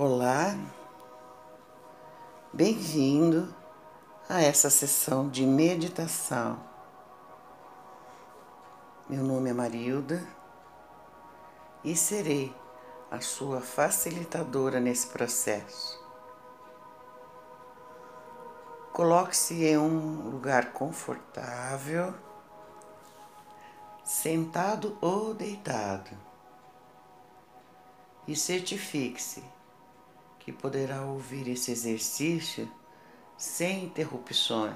Olá, bem-vindo a essa sessão de meditação. Meu nome é Marilda e serei a sua facilitadora nesse processo. Coloque-se em um lugar confortável, sentado ou deitado, e certifique-se que poderá ouvir esse exercício sem interrupções.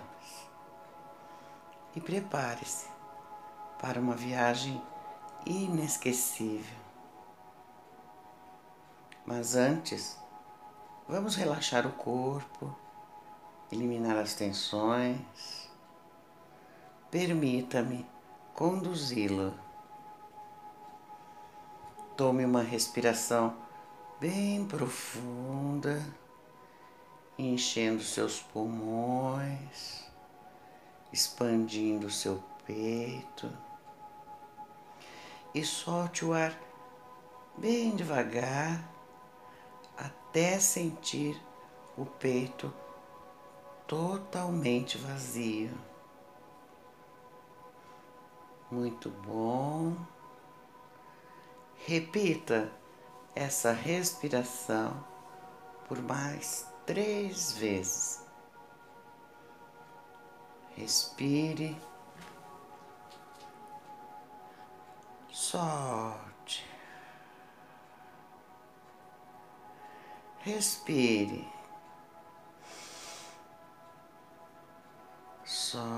E prepare-se para uma viagem inesquecível. Mas antes, vamos relaxar o corpo, eliminar as tensões. Permita-me conduzi-lo. Tome uma respiração bem profunda, enchendo seus pulmões, expandindo seu peito e solte o ar bem devagar até sentir o peito totalmente vazio. Muito bom. Repita essa respiração por mais três vezes. Respire, solte, respire, solte,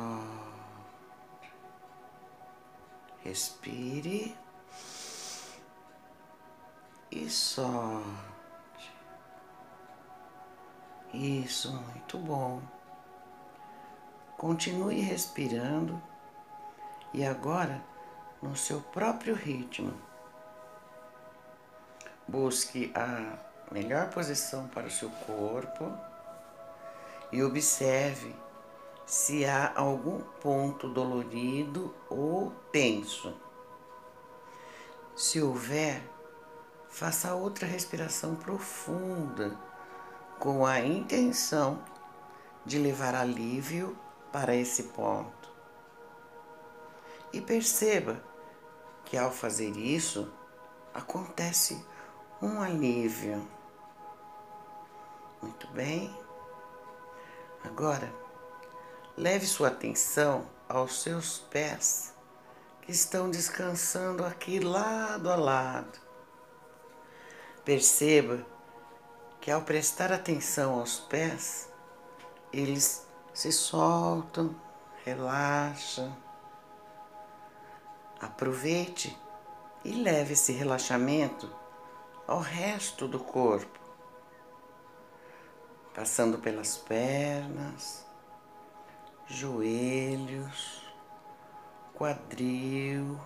respire solte. Isso, muito bom. Continue respirando e agora no seu próprio ritmo. Busque a melhor posição para o seu corpo e observe se há algum ponto dolorido ou tenso. Se houver, faça outra respiração profunda com a intenção de levar alívio para esse ponto. E perceba que ao fazer isso acontece um alívio. Muito bem. Agora, leve sua atenção aos seus pés que estão descansando aqui lado a lado. Perceba que ao prestar atenção aos pés, eles se soltam, relaxam. Aproveite e leve esse relaxamento ao resto do corpo, passando pelas pernas, joelhos, quadril,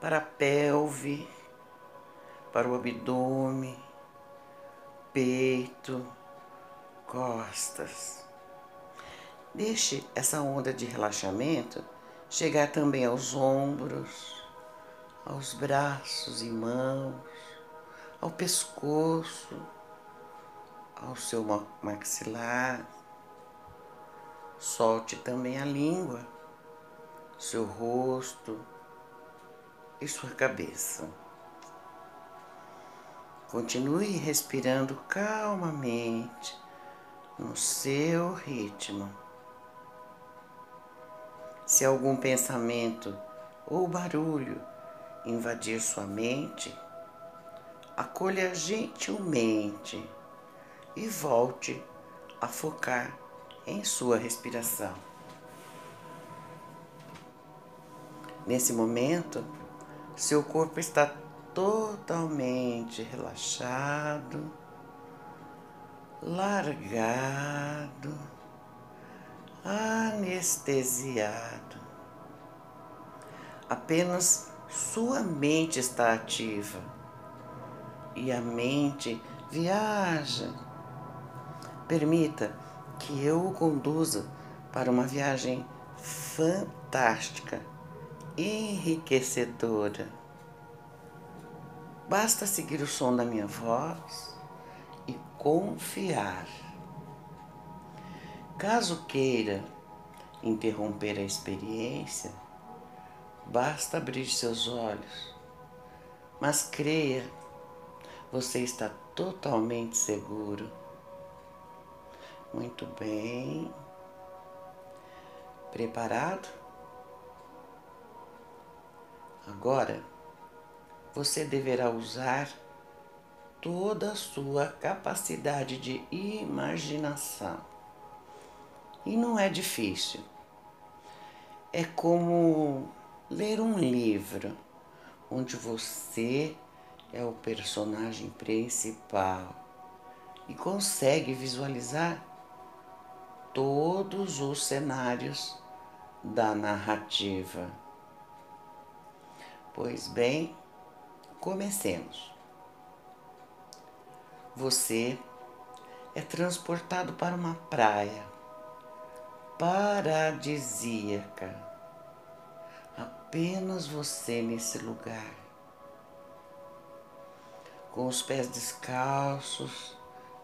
para a pelve para o abdômen, peito, costas. Deixe essa onda de relaxamento chegar também aos ombros, aos braços e mãos, ao pescoço, ao seu maxilar. Solte também a língua, seu rosto e sua cabeça. Continue respirando calmamente no seu ritmo. Se algum pensamento ou barulho invadir sua mente, acolha gentilmente e volte a focar em sua respiração. Nesse momento, seu corpo está totalmente relaxado, largado, anestesiado. Apenas sua mente está ativa e a mente viaja. Permita que eu o conduza para uma viagem fantástica, enriquecedora Basta seguir o som da minha voz confiar. Caso queira interromper a experiência, basta abrir seus olhos, mas creia, você está totalmente seguro. Muito bem. Preparado? Agora, você deverá usar toda a sua capacidade de imaginação. E não é difícil. É como ler um livro onde você é o personagem principal e consegue visualizar todos os cenários da narrativa. Pois bem, comecemos. Você é transportado para uma praia paradisíaca. Apenas você nesse lugar. Com os pés descalços,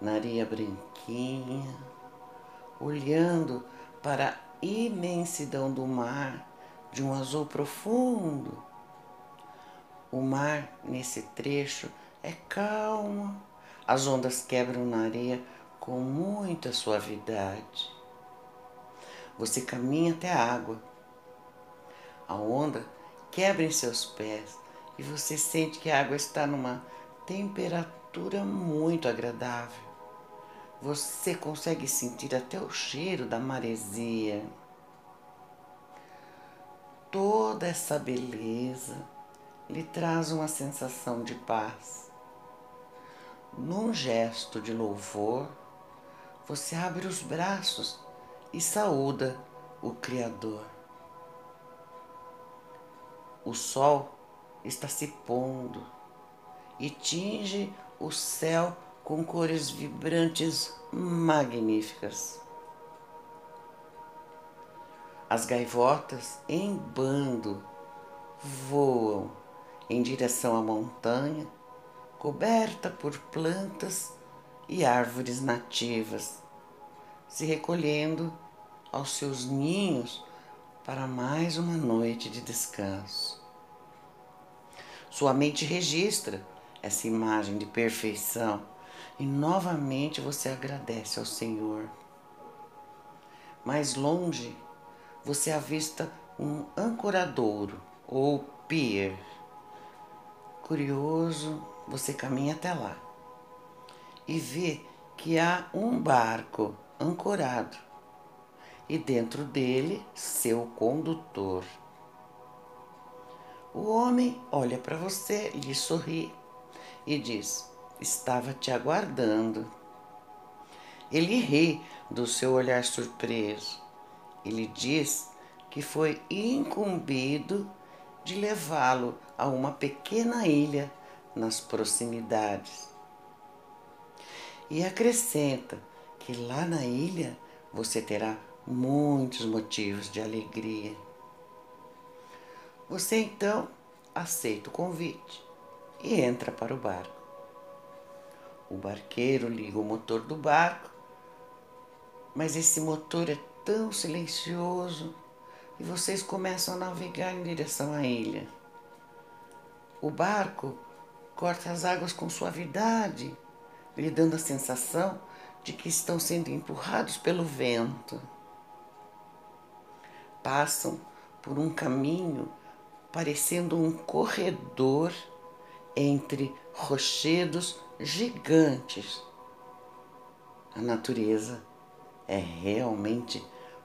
na areia branquinha, olhando para a imensidão do mar de um azul profundo o mar, nesse trecho, é calmo, as ondas quebram na areia com muita suavidade. Você caminha até a água. A onda quebra em seus pés e você sente que a água está numa temperatura muito agradável. Você consegue sentir até o cheiro da maresia. Toda essa beleza lhe traz uma sensação de paz. Num gesto de louvor, você abre os braços e saúda o Criador. O sol está se pondo e tinge o céu com cores vibrantes magníficas. As gaivotas em bando voam em direção à montanha, coberta por plantas e árvores nativas, se recolhendo aos seus ninhos para mais uma noite de descanso. Sua mente registra essa imagem de perfeição e novamente você agradece ao Senhor. Mais longe, você avista um ancoradouro ou pier curioso, você caminha até lá e vê que há um barco ancorado e dentro dele seu condutor. O homem olha para você, lhe sorri e diz: Estava te aguardando. Ele ri do seu olhar surpreso. Ele diz que foi incumbido de levá-lo a uma pequena ilha nas proximidades. E acrescenta que lá na ilha você terá muitos motivos de alegria. Você então aceita o convite e entra para o barco. O barqueiro liga o motor do barco, mas esse motor é tão silencioso e vocês começam a navegar em direção à ilha. O barco corta as águas com suavidade, lhe dando a sensação de que estão sendo empurrados pelo vento. Passam por um caminho parecendo um corredor entre rochedos gigantes. A natureza é realmente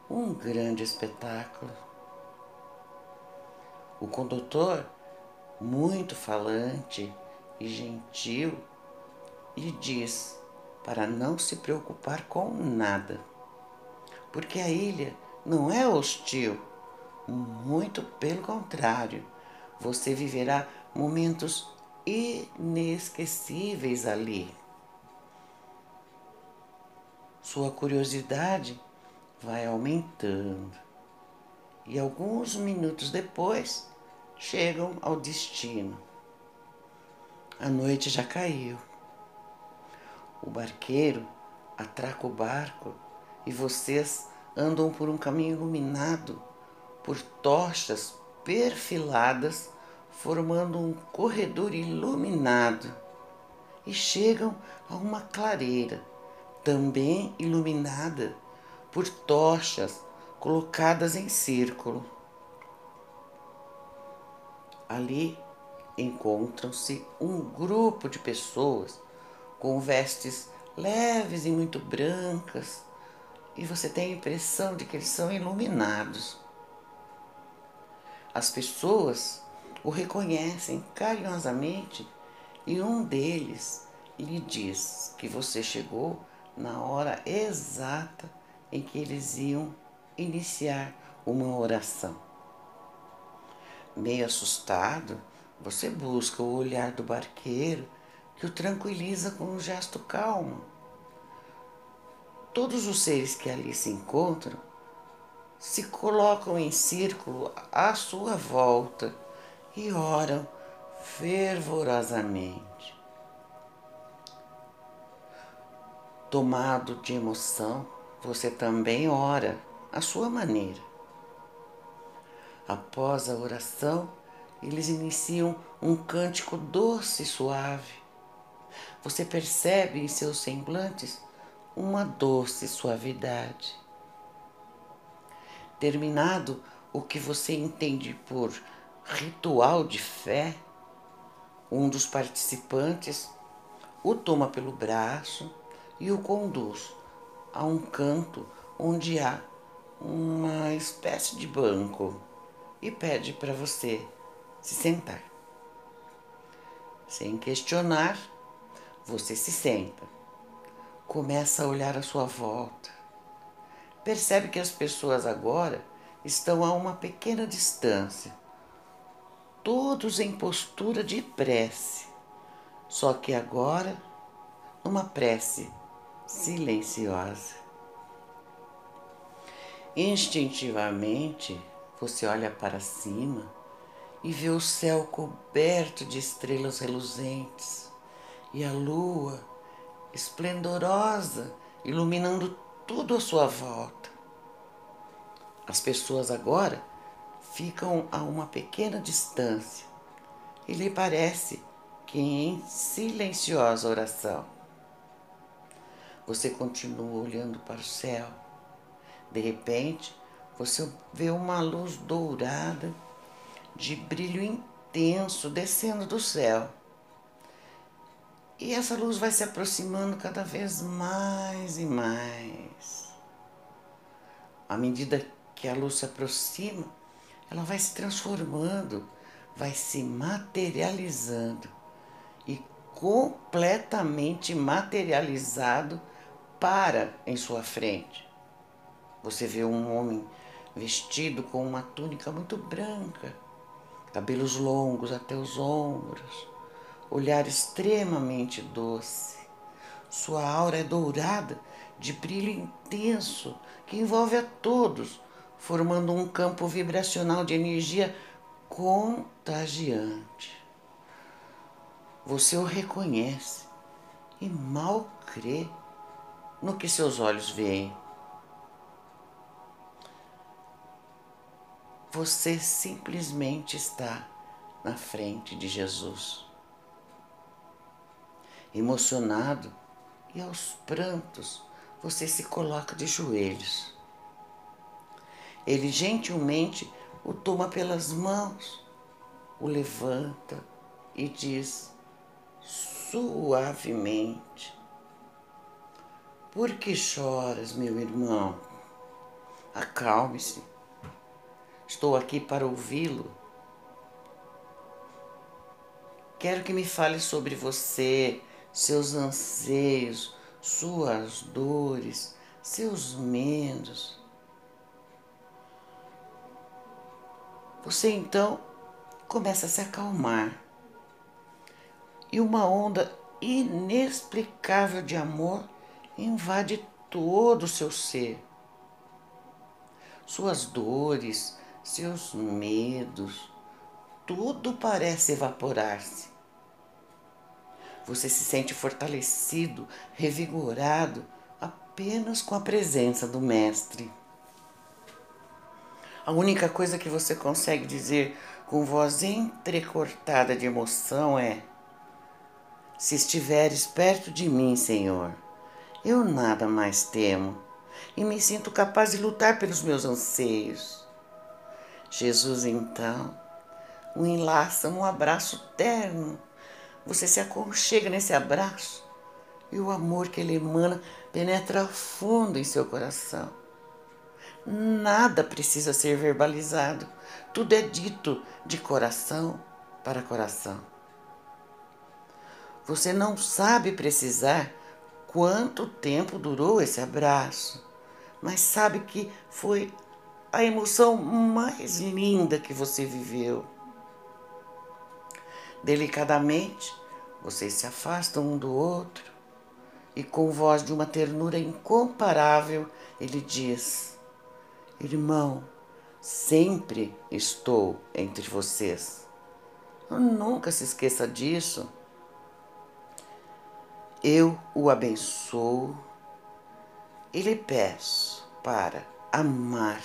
um grande espetáculo. O condutor, muito falante e gentil, lhe diz para não se preocupar com nada, porque a ilha não é hostil, muito pelo contrário, você viverá momentos inesquecíveis ali. Sua curiosidade vai aumentando e alguns minutos depois chegam ao destino. A noite já caiu. O barqueiro atraca o barco e vocês andam por um caminho iluminado por tochas perfiladas, formando um corredor iluminado, e chegam a uma clareira, também iluminada por tochas colocadas em círculo. Ali encontram-se um grupo de pessoas com vestes leves e muito brancas, e você tem a impressão de que eles são iluminados. As pessoas o reconhecem carinhosamente e um deles lhe diz que você chegou na hora exata em que eles iam iniciar uma oração. Meio assustado, você busca o olhar do barqueiro que o tranquiliza com um gesto calmo. Todos os seres que ali se encontram se colocam em círculo à sua volta e oram fervorosamente. Tomado de emoção, você também ora à sua maneira. Após a oração, eles iniciam um cântico doce e suave. Você percebe em seus semblantes uma doce suavidade. Terminado o que você entende por ritual de fé, um dos participantes o toma pelo braço e o conduz a um canto onde há uma espécie de banco e pede para você se sentar. Sem questionar, você se senta. Começa a olhar à sua volta. Percebe que as pessoas agora estão a uma pequena distância, todos em postura de prece, só que agora uma prece silenciosa. Instintivamente, você olha para cima e vê o céu coberto de estrelas reluzentes e a lua esplendorosa iluminando tudo à sua volta. As pessoas agora ficam a uma pequena distância e lhe parece que em silenciosa oração. Você continua olhando para o céu. De repente, você vê uma luz dourada de brilho intenso descendo do céu. E essa luz vai se aproximando cada vez mais e mais. À medida que a luz se aproxima, ela vai se transformando, vai se materializando e completamente materializado para em sua frente. Você vê um homem vestido com uma túnica muito branca, cabelos longos até os ombros, olhar extremamente doce. Sua aura é dourada, de brilho intenso, que envolve a todos, formando um campo vibracional de energia contagiante. Você o reconhece e mal crê no que seus olhos veem. Você simplesmente está na frente de Jesus. Emocionado e aos prantos, você se coloca de joelhos. Ele gentilmente o toma pelas mãos, o levanta e diz suavemente: Por que choras, meu irmão? Acalme-se Estou aqui para ouvi-lo. Quero que me fale sobre você, seus anseios, suas dores, seus medos. Você então começa a se acalmar e uma onda inexplicável de amor invade todo o seu ser. Suas dores, seus medos, tudo parece evaporar-se. Você se sente fortalecido, revigorado apenas com a presença do Mestre. A única coisa que você consegue dizer com voz entrecortada de emoção é: Se estiveres perto de mim, Senhor, eu nada mais temo e me sinto capaz de lutar pelos meus anseios. Jesus, então, o enlaça num abraço terno. Você se aconchega nesse abraço e o amor que ele emana penetra fundo em seu coração. Nada precisa ser verbalizado, tudo é dito de coração para coração. Você não sabe precisar quanto tempo durou esse abraço, mas sabe que foi a emoção mais linda que você viveu. Delicadamente, vocês se afastam um do outro e, com voz de uma ternura incomparável, ele diz: Irmão, sempre estou entre vocês. Nunca se esqueça disso. Eu o abençoo e lhe peço para amar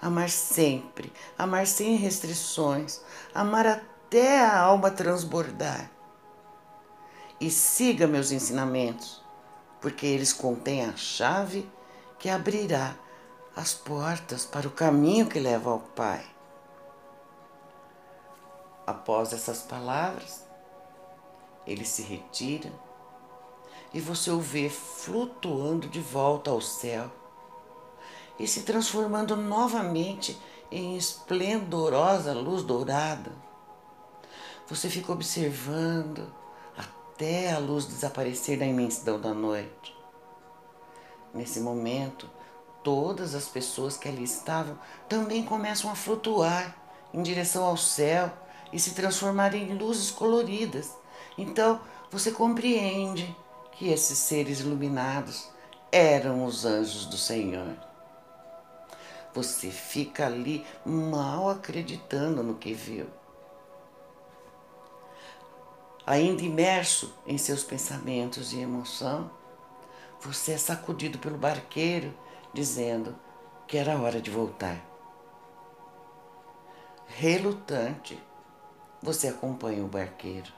amar sempre, amar sem restrições, amar até a alma transbordar. E siga meus ensinamentos, porque eles contêm a chave que abrirá as portas para o caminho que leva ao Pai. Após essas palavras, ele se retira e você o vê flutuando de volta ao céu e se transformando novamente em esplendorosa luz dourada. Você fica observando até a luz desaparecer na imensidão da noite. Nesse momento, todas as pessoas que ali estavam também começam a flutuar em direção ao céu e se transformar em luzes coloridas. Então, você compreende que esses seres iluminados eram os anjos do Senhor. Você fica ali mal acreditando no que viu. Ainda imerso em seus pensamentos e emoção, você é sacudido pelo barqueiro dizendo que era hora de voltar. Relutante, você acompanha o barqueiro.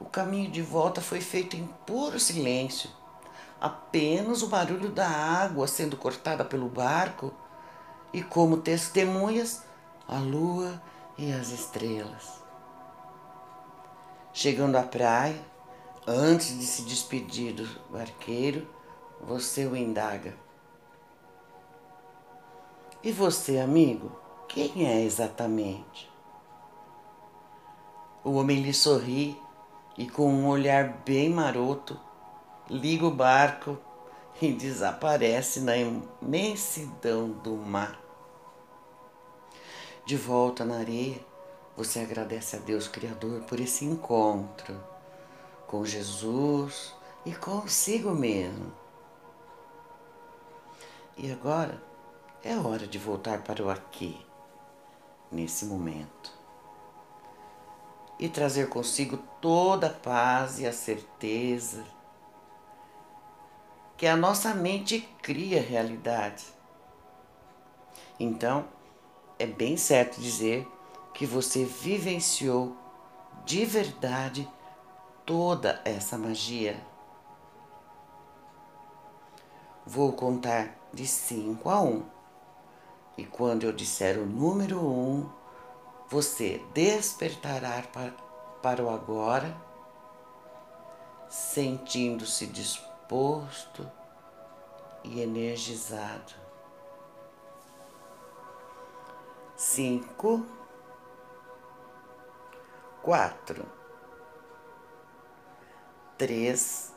O caminho de volta foi feito em puro silêncio apenas o barulho da água sendo cortada pelo barco e, como testemunhas, a lua e as estrelas. Chegando à praia, antes de se despedir do barqueiro, você o indaga. E você, amigo, quem é exatamente? O homem lhe sorri e, com um olhar bem maroto, liga o barco e desaparece na imensidão do mar. De volta na areia, você agradece a Deus Criador por esse encontro com Jesus e consigo mesmo. E agora é hora de voltar para o aqui, nesse momento, e trazer consigo toda a paz e a certeza que a nossa mente cria realidade. Então, é bem certo dizer que você vivenciou de verdade toda essa magia. Vou contar de 5 a 1. Um, e quando eu disser o número 1, um, você despertará para, para o agora, sentindo-se disposto disposto e energizado. Cinco, quatro, três,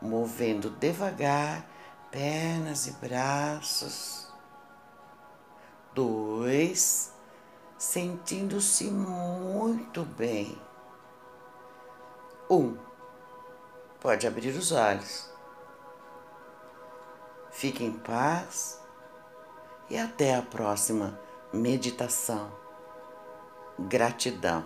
movendo devagar pernas e braços. Dois, sentindo-se muito bem. Um, pode abrir os olhos. Fique em paz e até a próxima meditação. Gratidão.